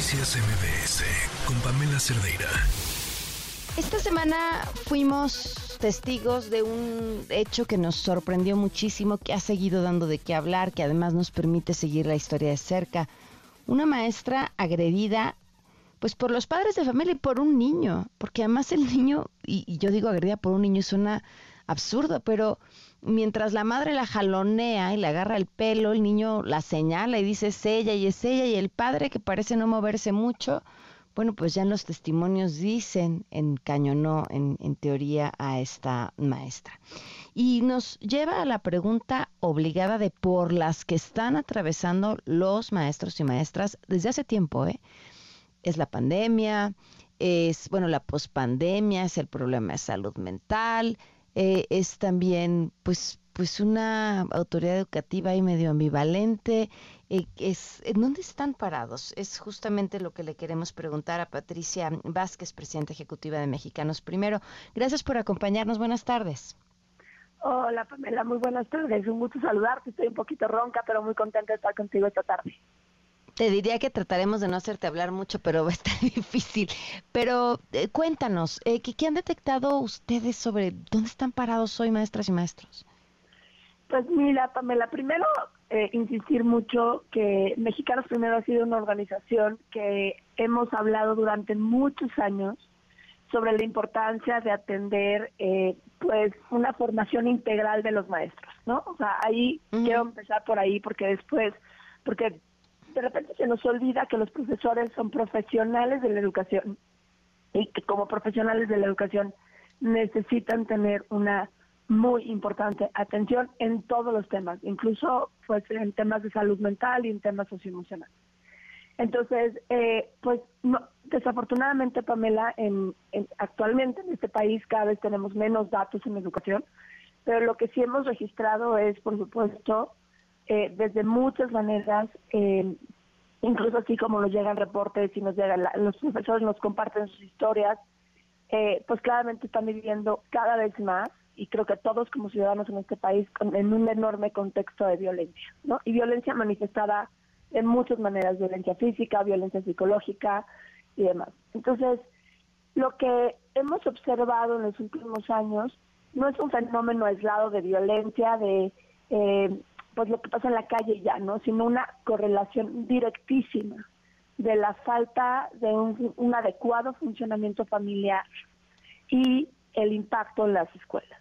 Noticias MBS con Pamela Cerdeira. Esta semana fuimos testigos de un hecho que nos sorprendió muchísimo, que ha seguido dando de qué hablar, que además nos permite seguir la historia de cerca. Una maestra agredida pues por los padres de familia y por un niño, porque además el niño, y, yo digo agredida por un niño, suena absurdo, pero mientras la madre la jalonea y le agarra el pelo, el niño la señala y dice es ella y es ella, y el padre que parece no moverse mucho, bueno, pues ya los testimonios dicen, encañonó en, en teoría a esta maestra. Y nos lleva a la pregunta obligada de por las que están atravesando los maestros y maestras desde hace tiempo, ¿eh? Es la pandemia, es, bueno, la pospandemia, es el problema de salud mental, eh, es también, pues, pues una autoridad educativa y medio ambivalente. Eh, es, ¿En dónde están parados? Es justamente lo que le queremos preguntar a Patricia Vázquez, presidenta ejecutiva de Mexicanos Primero. Gracias por acompañarnos. Buenas tardes. Hola Pamela, muy buenas tardes. Un gusto saludarte. Estoy un poquito ronca, pero muy contenta de estar contigo esta tarde. Te diría que trataremos de no hacerte hablar mucho, pero va a estar difícil. Pero eh, cuéntanos, eh, ¿qué, han detectado ustedes sobre dónde están parados hoy maestras y maestros? Pues mira, Pamela, primero eh, insistir mucho que Mexicanos Primero ha sido una organización que hemos hablado durante muchos años sobre la importancia de atender eh, pues una formación integral de los maestros, ¿no? O sea, ahí quiero empezar por ahí porque después, porque de repente se nos olvida que los profesores son profesionales de la educación y que como profesionales de la educación necesitan tener una muy importante atención en todos los temas, incluso pues en temas de salud mental y en temas socioemocionales. Entonces, eh, pues desafortunadamente, Pamela, en, actualmente en este país cada vez tenemos menos datos en educación, pero lo que sí hemos registrado es, por supuesto, eh, desde muchas maneras, eh, incluso así como nos llegan reportes y nos llegan, los profesores nos comparten sus historias, eh, pues claramente están viviendo cada vez más y creo que todos como ciudadanos en este país en un enorme contexto de violencia, ¿no? Y violencia manifestada en muchas maneras, violencia física, violencia psicológica y demás. Entonces, lo que hemos observado en los últimos años no es un fenómeno aislado de violencia, de eh, pues lo que pasa en la calle ya, ¿no? Sino una correlación directísima de la falta de un, adecuado funcionamiento familiar y el impacto en las escuelas.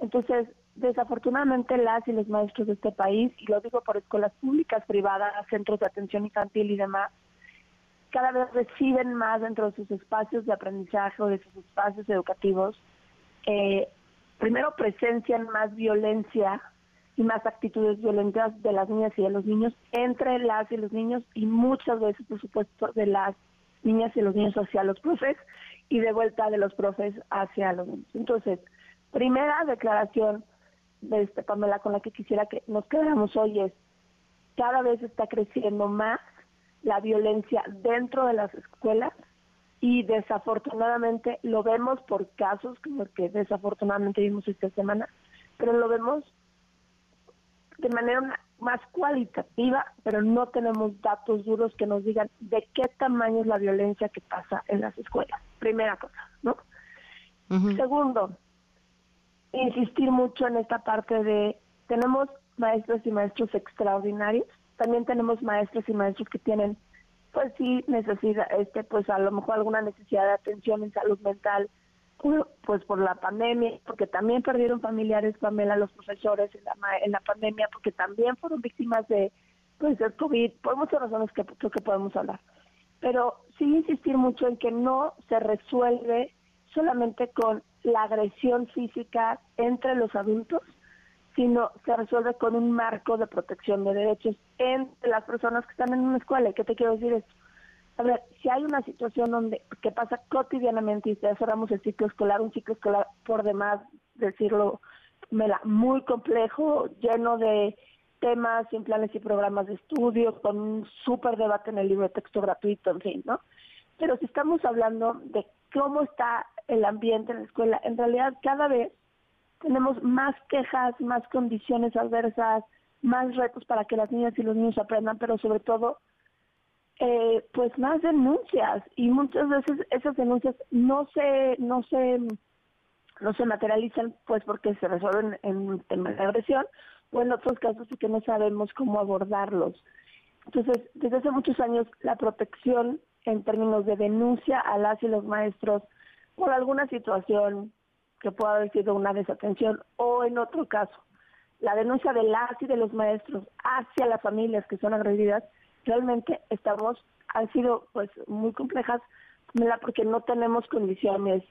Entonces, desafortunadamente las y los maestros de este país, y lo digo por escuelas públicas, privadas, centros de atención infantil y demás, cada vez reciben más dentro de sus espacios de aprendizaje o de sus espacios educativos, eh, primero presencian más violencia y más actitudes violentas de las niñas y de los niños entre las y los niños y muchas veces, por supuesto, de las niñas y los niños hacia los profes y de vuelta de los profes hacia los niños. Entonces, primera declaración de este Pamela con la que quisiera que nos quedáramos hoy es cada vez está creciendo más la violencia dentro de las escuelas y desafortunadamente lo vemos por casos como que desafortunadamente vimos esta semana, pero lo vemos de manera más cualitativa, pero no tenemos datos duros que nos digan de qué tamaño es la violencia que pasa en las escuelas. Primera cosa, ¿no? Segundo, insistir mucho en esta parte de tenemos maestros y maestros extraordinarios, también tenemos maestros y maestros que tienen pues sí necesidad este pues a lo mejor alguna necesidad de atención en salud mental pues por la pandemia, porque también perdieron familiares, Pamela, los profesores en la, en la pandemia, porque también fueron víctimas de pues del COVID, por muchas razones que creo que podemos hablar. Pero sí insistir mucho en que no se resuelve solamente con la agresión física entre los adultos, sino se resuelve con un marco de protección de derechos entre las personas que están en una escuela. ¿Y qué te quiero decir esto? A ver, si hay una situación donde que pasa cotidianamente y cerramos el ciclo escolar, un ciclo escolar por demás, decirlo, muy complejo, lleno de temas, sin planes y programas de estudio, con un súper debate en el libro de texto gratuito, en fin, ¿no? Pero si estamos hablando de cómo está el ambiente en la escuela, en realidad cada vez tenemos más quejas, más condiciones adversas, más retos para que las niñas y los niños aprendan, pero sobre todo eh, pues más denuncias y muchas veces esas denuncias no se no se no se materializan pues porque se resuelven en tema de agresión o en otros casos que no sabemos cómo abordarlos. Entonces, desde hace muchos años la protección en términos de denuncia a las y los maestros por alguna situación que pueda haber sido una desatención o en otro caso la denuncia de las y de los maestros hacia las familias que son agredidas realmente estamos, han sido pues muy complejas, porque no tenemos condiciones,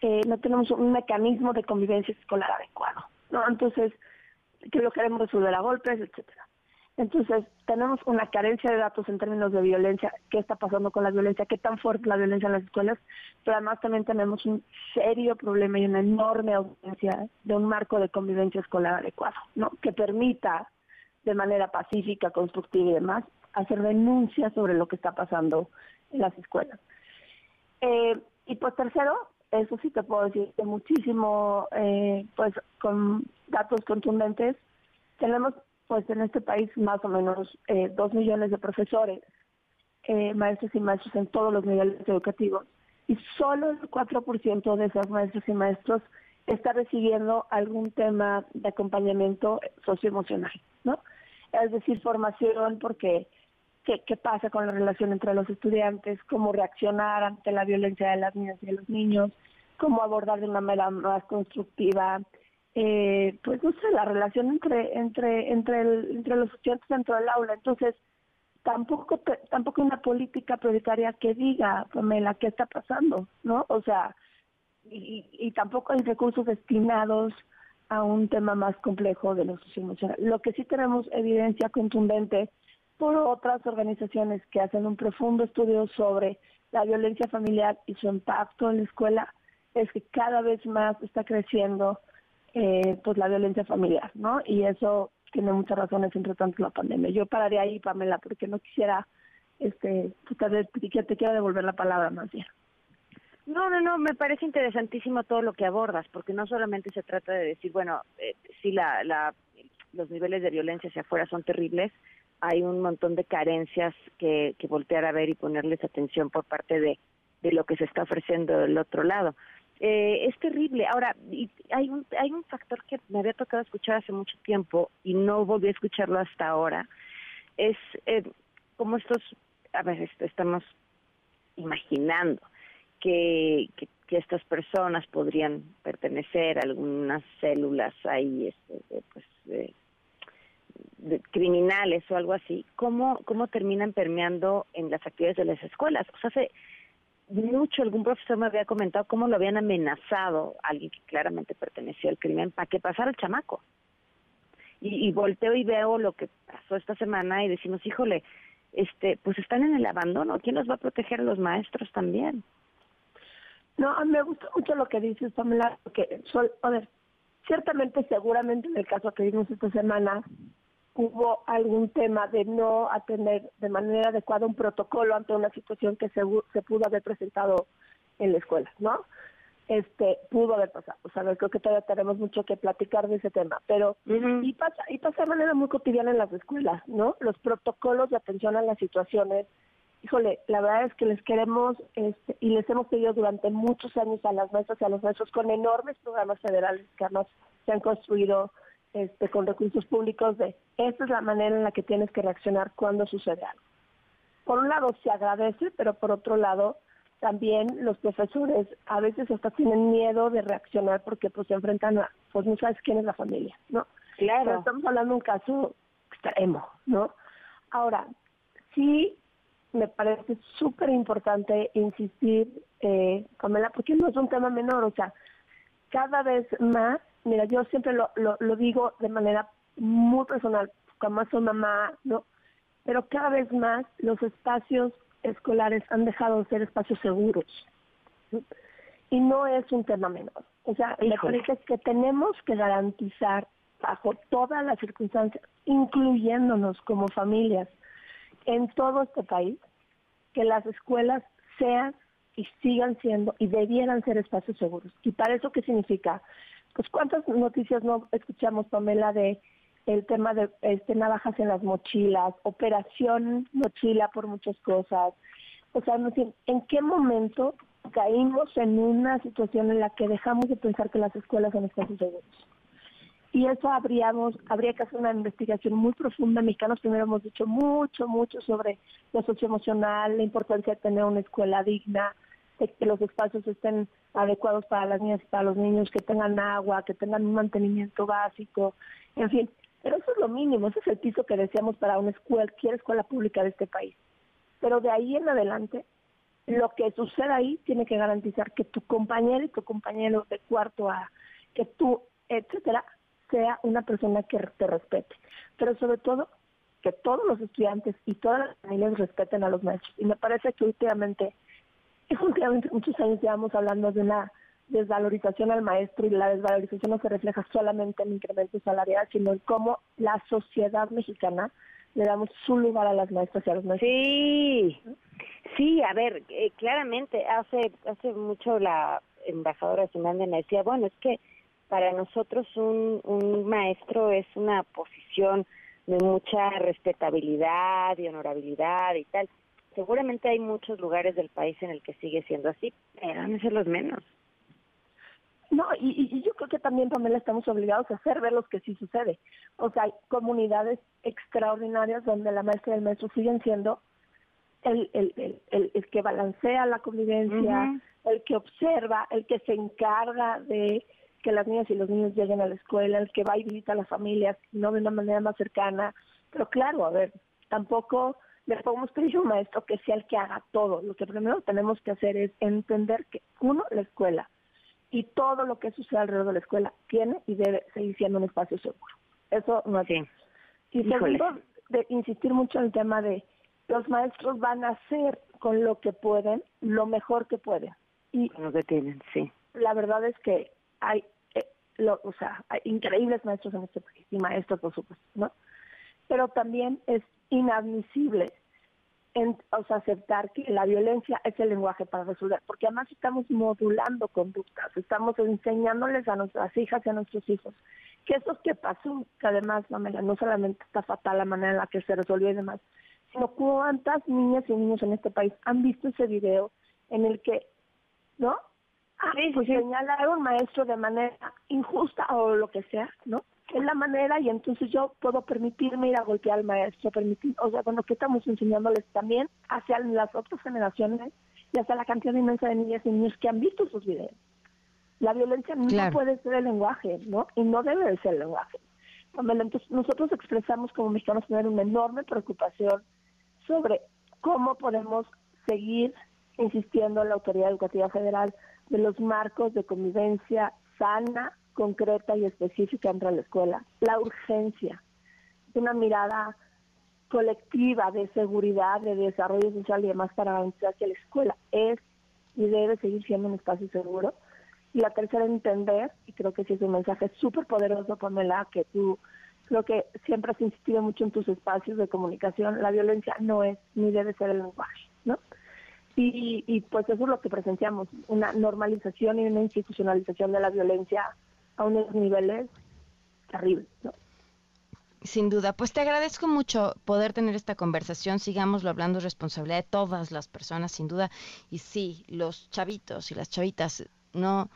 eh, no tenemos un mecanismo de convivencia escolar adecuado, ¿no? Entonces, que lo queremos resolver a golpes, etcétera. Entonces, tenemos una carencia de datos en términos de violencia, qué está pasando con la violencia, qué tan fuerte es la violencia en las escuelas, pero además también tenemos un serio problema y una enorme ausencia de un marco de convivencia escolar adecuado, ¿no? Que permita de manera pacífica, constructiva y demás, hacer denuncias sobre lo que está pasando en las escuelas. Eh, y pues tercero, eso sí te puedo decir que muchísimo, eh, pues con datos contundentes, tenemos pues en este país más o menos eh, dos millones de profesores, maestros y maestros en todos los niveles educativos, y solo el 4% de esos maestros y maestros está recibiendo algún tema de acompañamiento socioemocional, ¿no? Es decir, formación porque qué, pasa con la relación entre los estudiantes, cómo reaccionar ante la violencia de las niñas y de los niños, cómo abordar de una manera más constructiva, eh, pues no sé, la relación entre entre entre entre los estudiantes dentro del aula. Entonces, tampoco tampoco una política prioritaria que diga, Pamela, qué está pasando, ¿no? O sea, y, y tampoco hay recursos destinados a un tema más complejo de los emocional. Lo que sí tenemos evidencia contundente por otras organizaciones que hacen un profundo estudio sobre la violencia familiar y su impacto en la escuela es que cada vez más está creciendo eh, pues la violencia familiar, ¿no? Y eso tiene muchas razones entre tanto la pandemia. Yo pararía ahí, Pamela, porque no quisiera, este, te, te quiero devolver la palabra más bien. No, no, no, me parece interesantísimo todo lo que abordas, porque no solamente se trata de decir, bueno, eh, sí, la, la, los niveles de violencia hacia afuera son terribles, hay un montón de carencias que, que voltear a ver y ponerles atención por parte de, de lo que se está ofreciendo del otro lado. Eh, es terrible. Ahora, y hay un hay un factor que me había tocado escuchar hace mucho tiempo y no volví a escucharlo hasta ahora. Es eh, como estos, a ver, estamos imaginando que, que, estas personas podrían pertenecer a algunas células ahí, este, pues, eh, criminales o algo así, ¿cómo, cómo terminan permeando en las actividades de las escuelas. O sea, hace mucho algún profesor me había comentado cómo lo habían amenazado alguien que claramente pertenecía al crimen para que pasara el chamaco. Y, y volteo y veo lo que pasó esta semana y decimos, híjole, este, pues están en el abandono, ¿quién los va a proteger los maestros también? No, me gusta mucho lo que dices, Pamela, porque, a ver, ciertamente, seguramente en el caso que vimos esta semana, hubo algún tema de no atender de manera adecuada un protocolo ante una situación que se, se pudo haber presentado en la escuela, ¿no? Este, pudo haber pasado. O sea, creo que todavía tenemos mucho que platicar de ese tema, pero y pasa y pasa de manera muy cotidiana en las escuelas, ¿no? Los protocolos de atención a las situaciones. Híjole, la verdad es que les queremos este, y les hemos pedido durante muchos años a las maestras y a los maestros con enormes programas federales que además se han construido este, con recursos públicos de esta es la manera en la que tienes que reaccionar cuando sucede algo. Por un lado se agradece, pero por otro lado también los profesores a veces hasta tienen miedo de reaccionar porque pues se enfrentan a, pues no sabes quién es la familia, ¿no? Claro. estamos hablando de un caso extremo, ¿no? Ahora, sí me parece súper importante insistir, eh, Pamela, porque no es un tema menor, o sea, cada vez más Mira, yo siempre lo, lo, digo de manera muy personal, como soy mamá, ¿no? Pero cada vez más los espacios escolares han dejado de ser espacios seguros. Y no es un tema menor. O sea, me parece que tenemos que garantizar bajo todas las circunstancias, incluyéndonos como familias en todo este país, que las escuelas sean y sigan siendo y debieran ser espacios seguros. ¿Y para eso qué significa? Pues cuántas noticias no escuchamos, Pamela, de el tema de este, navajas en las mochilas, operación mochila por muchas cosas. O sea, ¿en qué momento caímos en una situación en la que dejamos de pensar que las escuelas son espacios seguros? Y eso habríamos, habría que hacer una investigación muy profunda. Mexicanos primero hemos dicho mucho, mucho sobre lo socioemocional, la importancia de tener una escuela digna, de que los espacios estén adecuados para las niñas y para los niños, que tengan agua, que tengan un mantenimiento básico, en fin. Pero eso es lo mínimo, ese es el piso que deseamos para una escuela, cualquier escuela pública de este país. Pero de ahí en adelante, lo que suceda ahí tiene que garantizar que tu compañero y tu compañero de cuarto A, que tú, etcétera, sea una persona que te respete. Pero sobre todo, que todos los estudiantes y todas las familias respeten a los maestros. Y me parece que últimamente, últimamente muchos años llevamos hablando de una desvalorización al maestro y la desvalorización no se refleja solamente en incremento salarial, sino en cómo la sociedad mexicana le damos su lugar a las maestras y a los maestros. Sí, sí, a ver, eh, claramente hace hace mucho la embajadora Simán me decía, bueno, es que para nosotros un, un maestro es una posición de mucha respetabilidad y honorabilidad y tal. Seguramente hay muchos lugares del país en el que sigue siendo así, pero no ser los menos. No, y, y, yo creo que también, Pamela, estamos obligados a hacer ver lo que sí sucede. O sea, hay comunidades extraordinarias donde la maestra y el maestro siguen siendo el, el, el, el, que balancea la convivencia, el que observa, el que se encarga de que las niñas y los niños lleguen a la escuela, el que va y visita a las familias, no de una manera más cercana. Pero claro, a ver, tampoco le podemos pedir a un maestro que sea el que haga todo. Lo que primero tenemos que hacer es entender que, uno, la escuela y todo lo que sucede alrededor de la escuela tiene y debe seguir siendo un espacio seguro. Eso no es. Y segundo, de insistir mucho en el tema de los maestros van a hacer con lo que pueden lo mejor que pueden. Y lo que tienen, sí. La verdad es que hay, eh, lo, o sea, hay increíbles maestros en este país y maestros, por supuesto, ¿no? Pero también es inadmisible en, o sea, aceptar que la violencia es el lenguaje para resolver, porque además estamos modulando conductas, estamos enseñándoles a nuestras hijas y a nuestros hijos que eso que pasó, que además, no solamente está fatal la manera en la que se resolvió y demás, sino cuántas niñas y niños en este país han visto ese video en el que, ¿no? Ah, pues señalar a un maestro de manera injusta o lo que sea, ¿no? Es la manera y entonces yo puedo permitirme ir a golpear al maestro, permitir, o sea, bueno, que estamos enseñándoles también hacia las otras generaciones y hacia la cantidad inmensa de niñas y niños que han visto esos videos. La violencia no puede ser el lenguaje, ¿no? Y no debe de ser el lenguaje. Entonces nosotros expresamos como mexicanos tener una enorme preocupación sobre cómo podemos seguir insistiendo en la autoridad educativa federal de los marcos de convivencia sana, concreta y específica entre la escuela, la urgencia una mirada colectiva de seguridad, de desarrollo social y demás para garantizar que la escuela es y debe seguir siendo un espacio seguro. Y la tercera, entender, y creo que sí es un mensaje súper poderoso, Pamela, que tú creo que siempre has insistido mucho en tus espacios de comunicación, la violencia no es ni debe ser el lenguaje, ¿no? Y, pues eso es lo que presenciamos, una normalización y una institucionalización de la violencia a unos niveles terribles. Sin duda, pues te agradezco mucho poder tener esta conversación, sigámoslo hablando, responsabilidad de todas las personas, sin duda, y sí, los chavitos y las chavitas no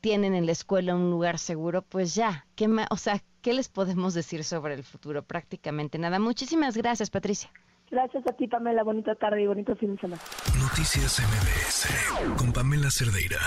tienen en la escuela un lugar seguro, pues ya, ¿qué o sea, ¿qué les podemos decir sobre el futuro? Prácticamente nada. Muchísimas gracias, Patricia. Gracias a ti, Pamela. Bonita tarde y bonito fin de semana. Noticias MBS con Pamela Cerdeira.